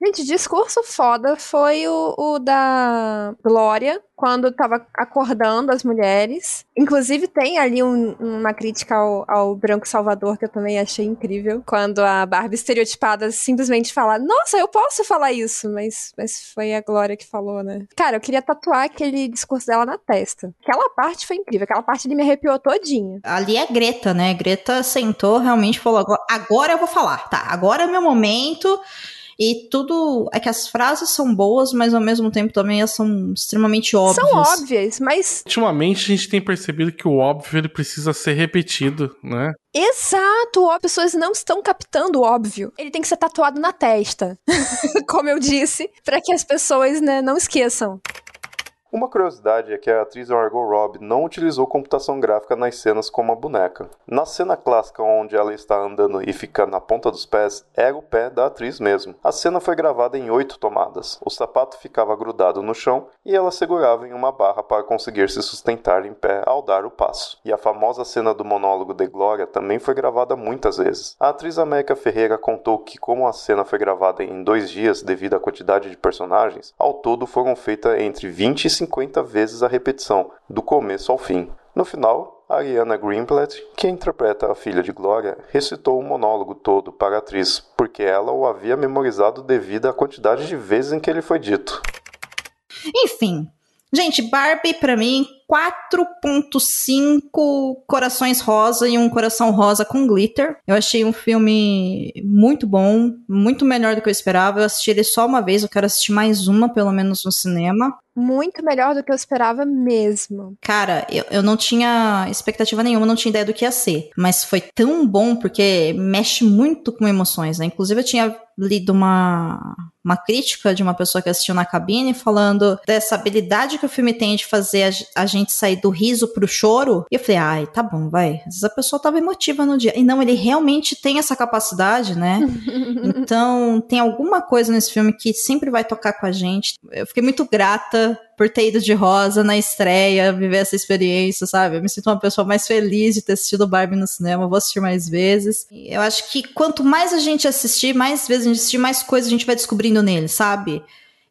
Gente, discurso foda foi o, o da Glória, quando tava acordando as mulheres. Inclusive, tem ali um, uma crítica ao, ao, Branco Salvador que eu também achei incrível. Quando a Barbie estereotipada simplesmente fala: Nossa, eu posso falar isso. Mas, mas foi a Glória que falou, né? Cara, eu queria tatuar aquele discurso dela na testa. Aquela parte foi incrível. Aquela parte ele me arrepiou todinha.
Ali é Greta, né? Greta sentou, realmente falou: Agora eu vou falar. Tá, agora é meu momento. E tudo. É que as frases são boas, mas ao mesmo tempo também elas são extremamente óbvias.
São óbvias, mas.
Ultimamente a gente tem percebido que o óbvio ele precisa ser repetido, né?
Exato! As pessoas não estão captando o óbvio. Ele tem que ser tatuado na testa. Como eu disse, para que as pessoas né, não esqueçam.
Uma curiosidade é que a atriz Margot Robbie não utilizou computação gráfica nas cenas como a boneca. Na cena clássica onde ela está andando e ficando na ponta dos pés, era o pé da atriz mesmo. A cena foi gravada em oito tomadas. O sapato ficava grudado no chão e ela segurava em uma barra para conseguir se sustentar em pé ao dar o passo. E a famosa cena do monólogo de Glória também foi gravada muitas vezes. A atriz América Ferreira contou que, como a cena foi gravada em dois dias devido à quantidade de personagens, ao todo foram feitas entre 20 e 50 vezes a repetição, do começo ao fim. No final, Ariana Greenblatt, que interpreta a filha de Gloria, recitou o monólogo todo para a atriz, porque ela o havia memorizado devido à quantidade de vezes em que ele foi dito.
Enfim, gente, Barbie para mim 4.5 corações rosa e um coração rosa com glitter. Eu achei um filme muito bom, muito melhor do que eu esperava. Eu assisti ele só uma vez, eu quero assistir mais uma, pelo menos no cinema
muito melhor do que eu esperava mesmo.
Cara, eu, eu não tinha expectativa nenhuma, não tinha ideia do que ia ser. Mas foi tão bom porque mexe muito com emoções, né? Inclusive, eu tinha lido uma, uma crítica de uma pessoa que assistiu na cabine falando dessa habilidade que o filme tem de fazer a, a gente sair do riso pro choro. E eu falei, ai, tá bom, vai. Às vezes a pessoa tava emotiva no dia. E não, ele realmente tem essa capacidade, né? então, tem alguma coisa nesse filme que sempre vai tocar com a gente. Eu fiquei muito grata por ter ido de rosa na estreia, viver essa experiência, sabe? Eu me sinto uma pessoa mais feliz de ter assistido Barbie no cinema, vou assistir mais vezes. Eu acho que quanto mais a gente assistir, mais vezes a gente assistir, mais coisas a gente vai descobrindo nele, sabe?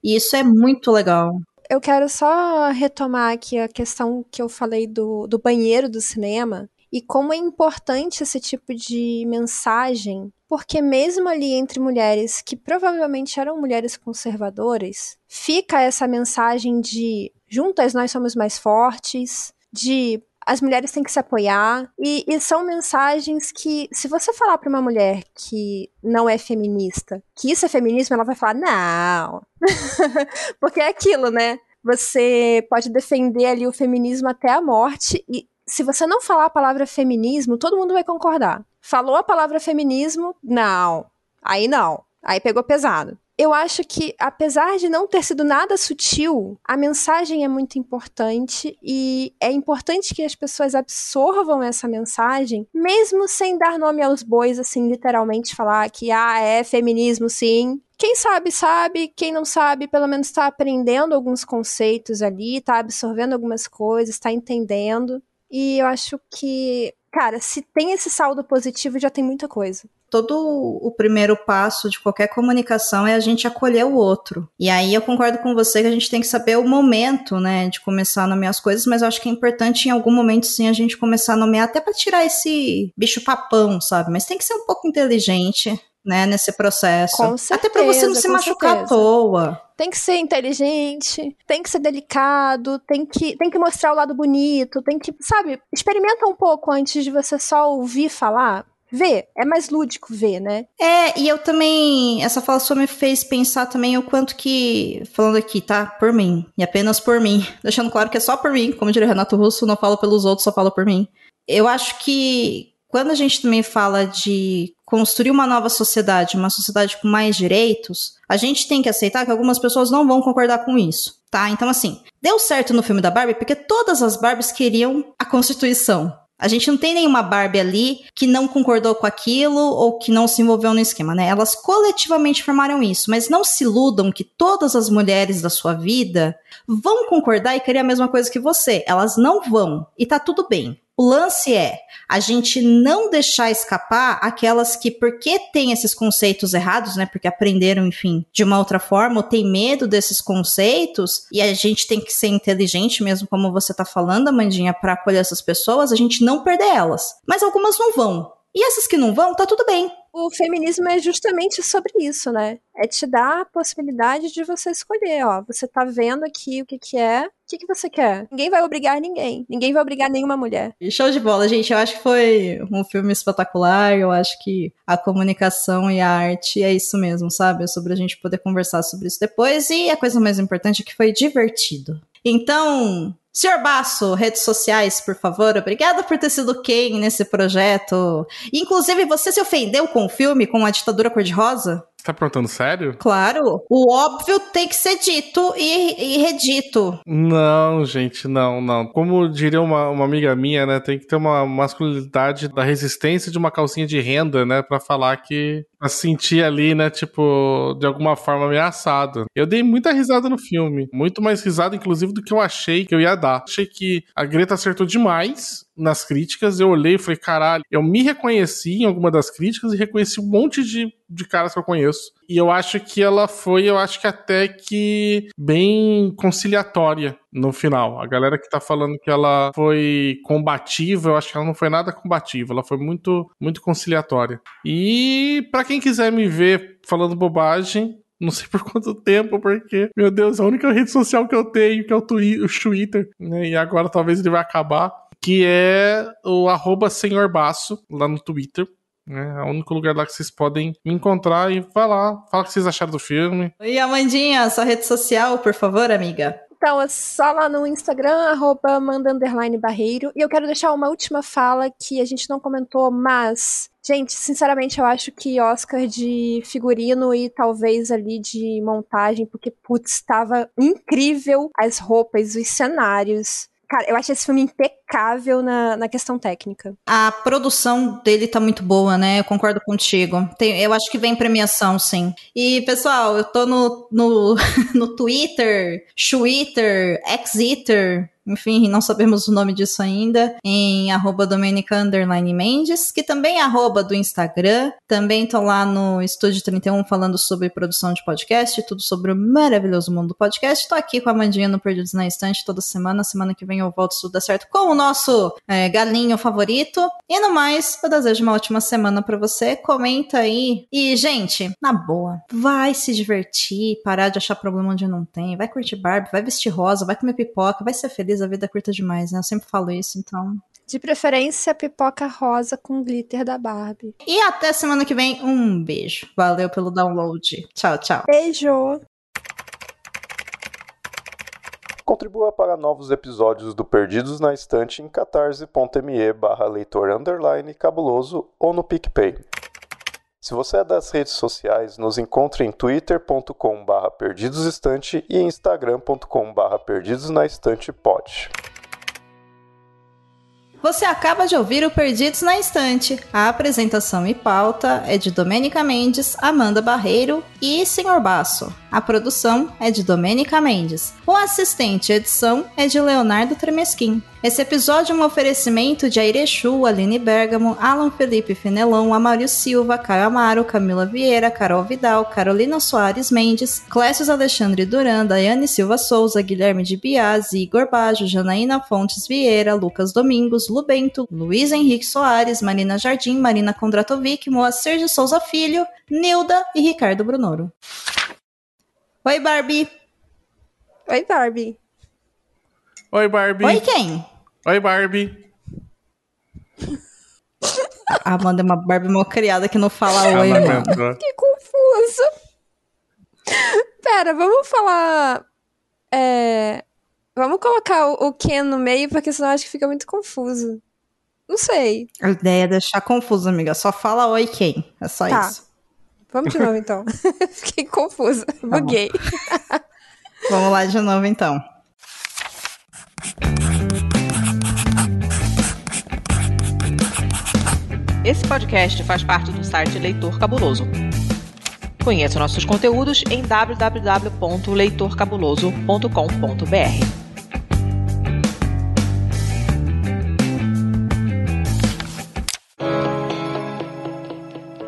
E isso é muito legal
eu quero só retomar aqui a questão que eu falei do, do banheiro do cinema e como é importante esse tipo de mensagem, porque mesmo ali entre mulheres que provavelmente eram mulheres conservadoras, fica essa mensagem de juntas nós somos mais fortes, de as mulheres têm que se apoiar. E, e são mensagens que, se você falar para uma mulher que não é feminista, que isso é feminismo, ela vai falar, não. Porque é aquilo, né? Você pode defender ali o feminismo até a morte e se você não falar a palavra feminismo, todo mundo vai concordar. Falou a palavra feminismo? Não. Aí não. Aí pegou pesado eu acho que, apesar de não ter sido nada sutil, a mensagem é muito importante e é importante que as pessoas absorvam essa mensagem, mesmo sem dar nome aos bois, assim, literalmente falar que, ah, é feminismo sim. Quem sabe, sabe. Quem não sabe, pelo menos está aprendendo alguns conceitos ali, está absorvendo algumas coisas, está entendendo. E eu acho que, cara, se tem esse saldo positivo, já tem muita coisa
todo o primeiro passo de qualquer comunicação é a gente acolher o outro. E aí eu concordo com você que a gente tem que saber o momento, né, de começar a nomear as coisas, mas eu acho que é importante em algum momento sim a gente começar a nomear até para tirar esse bicho papão, sabe? Mas tem que ser um pouco inteligente, né, nesse processo.
Com certeza,
Até para você não se machucar certeza. à toa.
Tem que ser inteligente, tem que ser delicado, tem que, tem que mostrar o lado bonito, tem que, sabe, experimenta um pouco antes de você só ouvir falar ver. É mais lúdico ver, né?
É, e eu também. Essa fala sua me fez pensar também o quanto que. Falando aqui, tá? Por mim. E apenas por mim. Deixando claro que é só por mim. Como diria Renato Russo, não falo pelos outros, só falo por mim. Eu acho que quando a gente também fala de construir uma nova sociedade, uma sociedade com mais direitos, a gente tem que aceitar que algumas pessoas não vão concordar com isso, tá? Então, assim, deu certo no filme da Barbie porque todas as Barbies queriam a Constituição. A gente não tem nenhuma Barbie ali que não concordou com aquilo ou que não se envolveu no esquema, né? Elas coletivamente formaram isso, mas não se iludam que todas as mulheres da sua vida vão concordar e querer a mesma coisa que você. Elas não vão. E tá tudo bem. O lance é a gente não deixar escapar aquelas que, porque tem esses conceitos errados, né? Porque aprenderam, enfim, de uma outra forma, ou tem medo desses conceitos, e a gente tem que ser inteligente mesmo, como você tá falando, Amandinha, para acolher essas pessoas, a gente não perder elas. Mas algumas não vão. E essas que não vão, tá tudo bem.
O feminismo é justamente sobre isso, né? É te dar a possibilidade de você escolher, ó. Você tá vendo aqui o que que é, o que que você quer. Ninguém vai obrigar ninguém. Ninguém vai obrigar nenhuma mulher.
Show de bola, gente. Eu acho que foi um filme espetacular. Eu acho que a comunicação e a arte é isso mesmo, sabe? É sobre a gente poder conversar sobre isso depois. E a coisa mais importante é que foi divertido. Então, Senhor Basso, redes sociais, por favor. Obrigada por ter sido quem nesse projeto. Inclusive, você se ofendeu com o filme, com a ditadura cor-de-rosa?
Tá perguntando sério?
Claro. O óbvio tem que ser dito e, e redito.
Não, gente, não, não. Como diria uma, uma amiga minha, né? Tem que ter uma masculinidade da resistência de uma calcinha de renda, né? Pra falar que. Pra sentir ali, né? Tipo, de alguma forma ameaçado. Eu dei muita risada no filme. Muito mais risada, inclusive, do que eu achei que eu ia dar. Achei que a Greta acertou demais nas críticas, eu olhei e falei, caralho, eu me reconheci em alguma das críticas e reconheci um monte de, de caras que eu conheço. E eu acho que ela foi, eu acho que até que bem conciliatória no final. A galera que tá falando que ela foi combativa, eu acho que ela não foi nada combativa, ela foi muito, muito conciliatória. E para quem quiser me ver falando bobagem, não sei por quanto tempo, porque, meu Deus, a única rede social que eu tenho, que é o, Twitter, né? E agora talvez ele vai acabar que é o arroba Senhor Baço, lá no Twitter. É o único lugar lá que vocês podem me encontrar e falar, fala o que vocês acharam do filme.
E Amandinha, sua rede social, por favor, amiga.
Então, é só lá no Instagram, arroba barreiro. E eu quero deixar uma última fala que a gente não comentou, mas Gente, sinceramente, eu acho que Oscar de figurino e talvez ali de montagem, porque, putz, estava incrível as roupas, os cenários. Cara, eu acho esse filme impecável na, na questão técnica.
A produção dele tá muito boa, né? Eu concordo contigo. Tem, eu acho que vem premiação, sim. E, pessoal, eu tô no, no, no Twitter, Twitter, Xeater, enfim, não sabemos o nome disso ainda, em arroba Domenica Mendes, que também é arroba do Instagram. Também tô lá no Estúdio 31 falando sobre produção de podcast, tudo sobre o maravilhoso mundo do podcast. Tô aqui com a Mandinha no Perdidos na Estante toda semana. Semana que vem eu volto se tudo dar certo com o nosso é, galinho favorito. E no mais, eu desejo uma ótima semana para você. Comenta aí. E, gente, na boa, vai se divertir, parar de achar problema onde não tem. Vai curtir Barbie, vai vestir rosa, vai comer pipoca, vai ser feliz a vida é curta demais, né? Eu sempre falo isso, então.
De preferência, pipoca rosa com glitter da Barbie.
E até semana que vem. Um beijo. Valeu pelo download. Tchau, tchau.
Beijo.
Contribua para novos episódios do Perdidos na Estante em catarse.me barra leitor underline cabuloso ou no PicPay. Se você é das redes sociais, nos encontre em twitter.com barra perdidosestante e instagram.com barra perdidosnaestantepod.
Você acaba de ouvir o Perdidos na Estante. A apresentação e pauta é de Domênica Mendes, Amanda Barreiro e Senhor Basso. A produção é de Domênica Mendes. O assistente edição é de Leonardo Tremesquim. Esse episódio é um oferecimento de Airechu, Aline Bergamo, Alan Felipe Fenelon, Amário Silva, Caio Amaro, Camila Vieira, Carol Vidal, Carolina Soares Mendes, Clécius Alexandre Duran, Daiane Silva Souza, Guilherme de Biasi, Igor Bajo, Janaína Fontes Vieira, Lucas Domingos, Lubento, Luiz Henrique Soares, Marina Jardim, Marina Kondratovic, Moacir de Souza Filho, Nilda e Ricardo Brunoro. Oi, Barbie.
Oi, Barbie.
Oi, Barbie.
Oi, quem?
Oi, Barbie.
A Amanda é uma Barbie mal criada que não fala oi, mano.
Que confuso. Pera, vamos falar. É... Vamos colocar o Ken no meio, porque senão acho que fica muito confuso. Não sei.
A ideia é deixar confuso, amiga. Só fala oi, quem. É só tá. isso.
Vamos de novo, então. Fiquei confusa. Tá Buguei.
Vamos lá de novo, então.
Esse podcast faz parte do site Leitor Cabuloso. Conheça nossos conteúdos em www.leitorcabuloso.com.br.